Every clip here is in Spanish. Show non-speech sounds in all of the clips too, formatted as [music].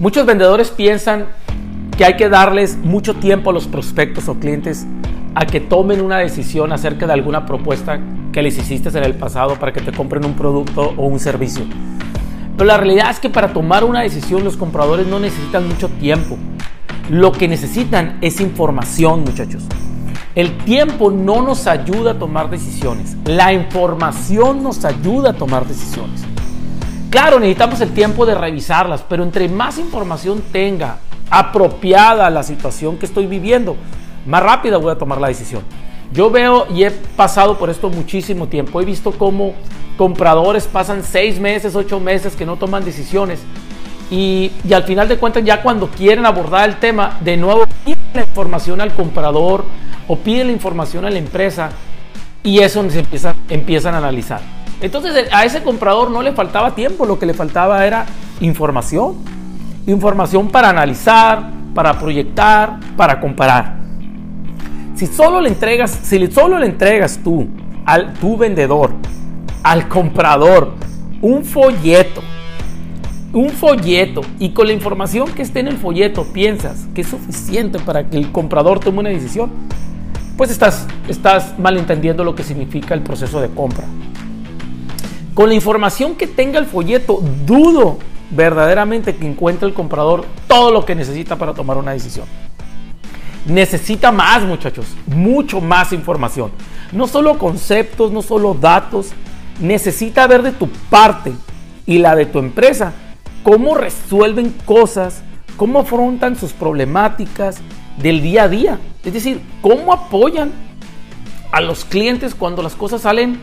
Muchos vendedores piensan que hay que darles mucho tiempo a los prospectos o clientes a que tomen una decisión acerca de alguna propuesta que les hiciste en el pasado para que te compren un producto o un servicio. Pero la realidad es que para tomar una decisión los compradores no necesitan mucho tiempo. Lo que necesitan es información, muchachos. El tiempo no nos ayuda a tomar decisiones. La información nos ayuda a tomar decisiones. Claro, necesitamos el tiempo de revisarlas, pero entre más información tenga apropiada a la situación que estoy viviendo, más rápida voy a tomar la decisión. Yo veo y he pasado por esto muchísimo tiempo. He visto cómo compradores pasan seis meses, ocho meses que no toman decisiones. Y, y, al final de cuentas, ya cuando quieren abordar el tema, de nuevo piden la información al comprador o piden la información a la empresa y eso se empieza, empiezan a analizar. Entonces a ese comprador no le faltaba tiempo, lo que le faltaba era información. Información para analizar, para proyectar, para comparar. Si solo le entregas, si solo le entregas tú al tu vendedor, al comprador, un folleto, un folleto y con la información que esté en el folleto piensas que es suficiente para que el comprador tome una decisión, pues estás, estás malentendiendo lo que significa el proceso de compra. Con la información que tenga el folleto, dudo verdaderamente que encuentre el comprador todo lo que necesita para tomar una decisión. Necesita más, muchachos, mucho más información. No solo conceptos, no solo datos, necesita ver de tu parte y la de tu empresa cómo resuelven cosas, cómo afrontan sus problemáticas del día a día. Es decir, cómo apoyan a los clientes cuando las cosas salen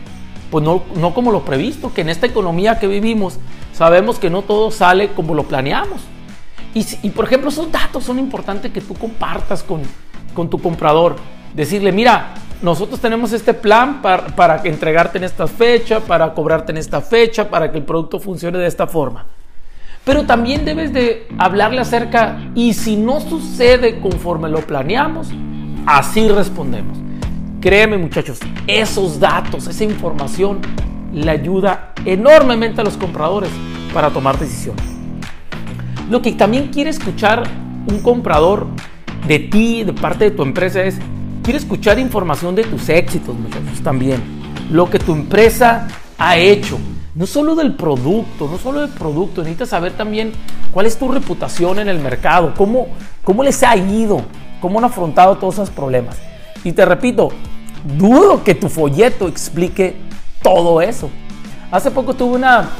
pues no, no como lo previsto, que en esta economía que vivimos sabemos que no todo sale como lo planeamos. Y, por ejemplo, esos datos son importantes que tú compartas con, con tu comprador. Decirle, mira, nosotros tenemos este plan para, para entregarte en esta fecha, para cobrarte en esta fecha, para que el producto funcione de esta forma. Pero también debes de hablarle acerca, y si no sucede conforme lo planeamos, así respondemos. Créeme muchachos, esos datos, esa información le ayuda enormemente a los compradores para tomar decisiones. Lo que también quiere escuchar un comprador de ti, de parte de tu empresa, es, quiere escuchar información de tus éxitos, muchachos, también. Lo que tu empresa ha hecho. No solo del producto, no solo del producto, necesitas saber también cuál es tu reputación en el mercado, cómo, cómo les ha ido, cómo han afrontado todos esos problemas. Y te repito, dudo que tu folleto explique todo eso. Hace poco tuve una...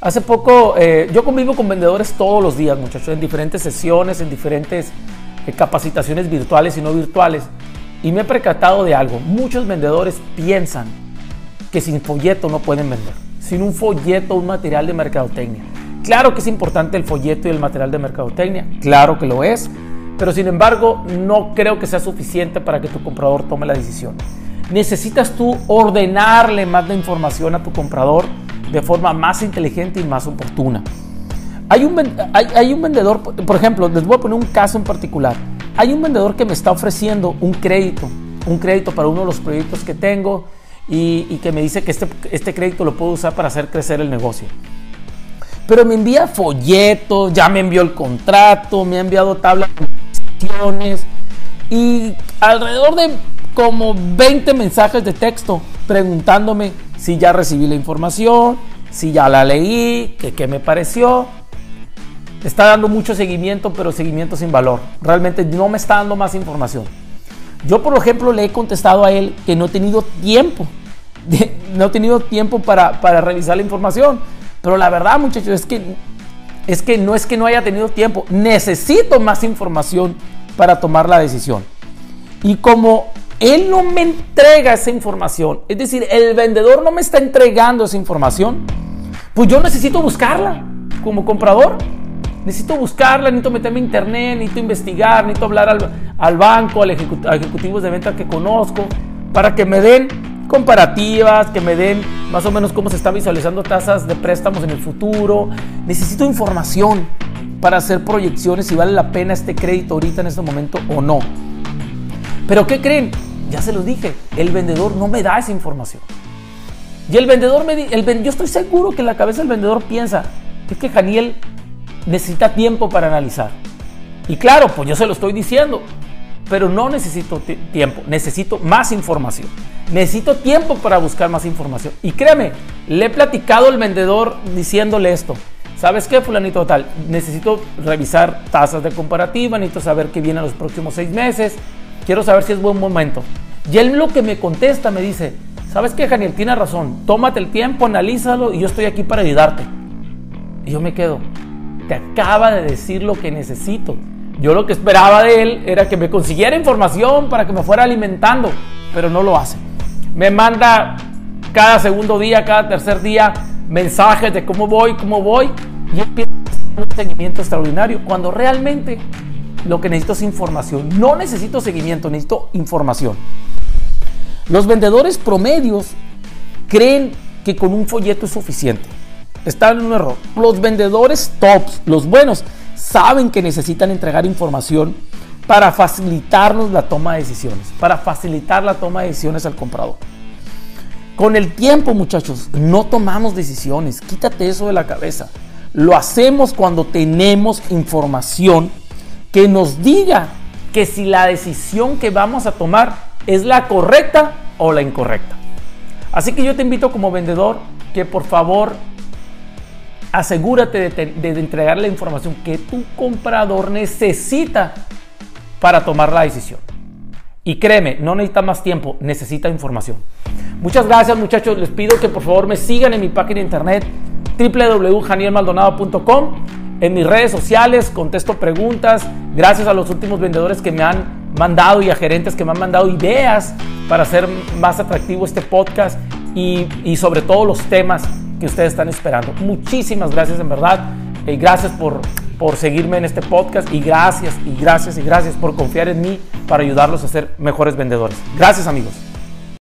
Hace poco, eh, yo convivo con vendedores todos los días, muchachos, en diferentes sesiones, en diferentes eh, capacitaciones virtuales y no virtuales. Y me he percatado de algo. Muchos vendedores piensan que sin folleto no pueden vender. Sin un folleto, un material de mercadotecnia. Claro que es importante el folleto y el material de mercadotecnia. Claro que lo es pero sin embargo no creo que sea suficiente para que tu comprador tome la decisión. Necesitas tú ordenarle más de información a tu comprador de forma más inteligente y más oportuna. Hay un, hay, un vendedor, por ejemplo, les voy a poner un caso en particular. Hay un vendedor que me está ofreciendo un crédito, un crédito para uno de los proyectos que tengo y, y que me dice que este, este crédito lo puedo usar para hacer crecer el negocio pero me envía folletos, ya me envió el contrato, me ha enviado y alrededor de como 20 mensajes de texto preguntándome si ya recibí la información, si ya la leí, que qué me pareció. Está dando mucho seguimiento, pero seguimiento sin valor. Realmente no me está dando más información. Yo, por ejemplo, le he contestado a él que no he tenido tiempo. [laughs] no he tenido tiempo para, para revisar la información. Pero la verdad, muchachos, es que es que no es que no haya tenido tiempo, necesito más información para tomar la decisión. Y como él no me entrega esa información, es decir, el vendedor no me está entregando esa información, pues yo necesito buscarla como comprador. Necesito buscarla, necesito meterme en internet, necesito investigar, necesito hablar al, al banco, al a ejecutivos de venta que conozco, para que me den comparativas, que me den más o menos cómo se están visualizando tasas de préstamos en el futuro. Necesito información para hacer proyecciones si vale la pena este crédito ahorita en este momento o no. Pero ¿qué creen? Ya se los dije, el vendedor no me da esa información. Y el vendedor me el, yo estoy seguro que en la cabeza del vendedor piensa, es que Janiel necesita tiempo para analizar. Y claro, pues yo se lo estoy diciendo, pero no necesito tiempo, necesito más información. Necesito tiempo para buscar más información. Y créeme, le he platicado al vendedor diciéndole esto. ¿Sabes qué, fulanito tal? Necesito revisar tasas de comparativa, necesito saber qué viene en los próximos seis meses, quiero saber si es buen momento. Y él lo que me contesta me dice, ¿sabes qué, Daniel? Tiene razón, tómate el tiempo, analízalo y yo estoy aquí para ayudarte. Y yo me quedo, te acaba de decir lo que necesito. Yo lo que esperaba de él era que me consiguiera información para que me fuera alimentando, pero no lo hace. Me manda cada segundo día, cada tercer día, mensajes de cómo voy, cómo voy, y empieza un seguimiento extraordinario, cuando realmente lo que necesito es información. No necesito seguimiento, necesito información. Los vendedores promedios creen que con un folleto es suficiente. Están en un error. Los vendedores tops, los buenos, saben que necesitan entregar información para facilitarnos la toma de decisiones, para facilitar la toma de decisiones al comprador. Con el tiempo, muchachos, no tomamos decisiones. Quítate eso de la cabeza. Lo hacemos cuando tenemos información que nos diga que si la decisión que vamos a tomar es la correcta o la incorrecta. Así que yo te invito como vendedor que por favor asegúrate de, entregar la información que tu comprador necesita para tomar la decisión. Y créeme, no necesita más tiempo, necesita información. Muchas gracias muchachos, les pido que por favor me sigan en mi página internet www.janielmaldonado.com, en mis redes sociales, contesto preguntas, gracias a los últimos vendedores que me han mandado y a gerentes que me han mandado ideas para hacer más atractivo este podcast y, y sobre todo los temas que ustedes están esperando. Muchísimas gracias en verdad. eh, gracias por, por seguirme en este podcast y gracias y gracias y gracias por confiar en mí para ayudarlos a ser mejores vendedores. Gracias amigos.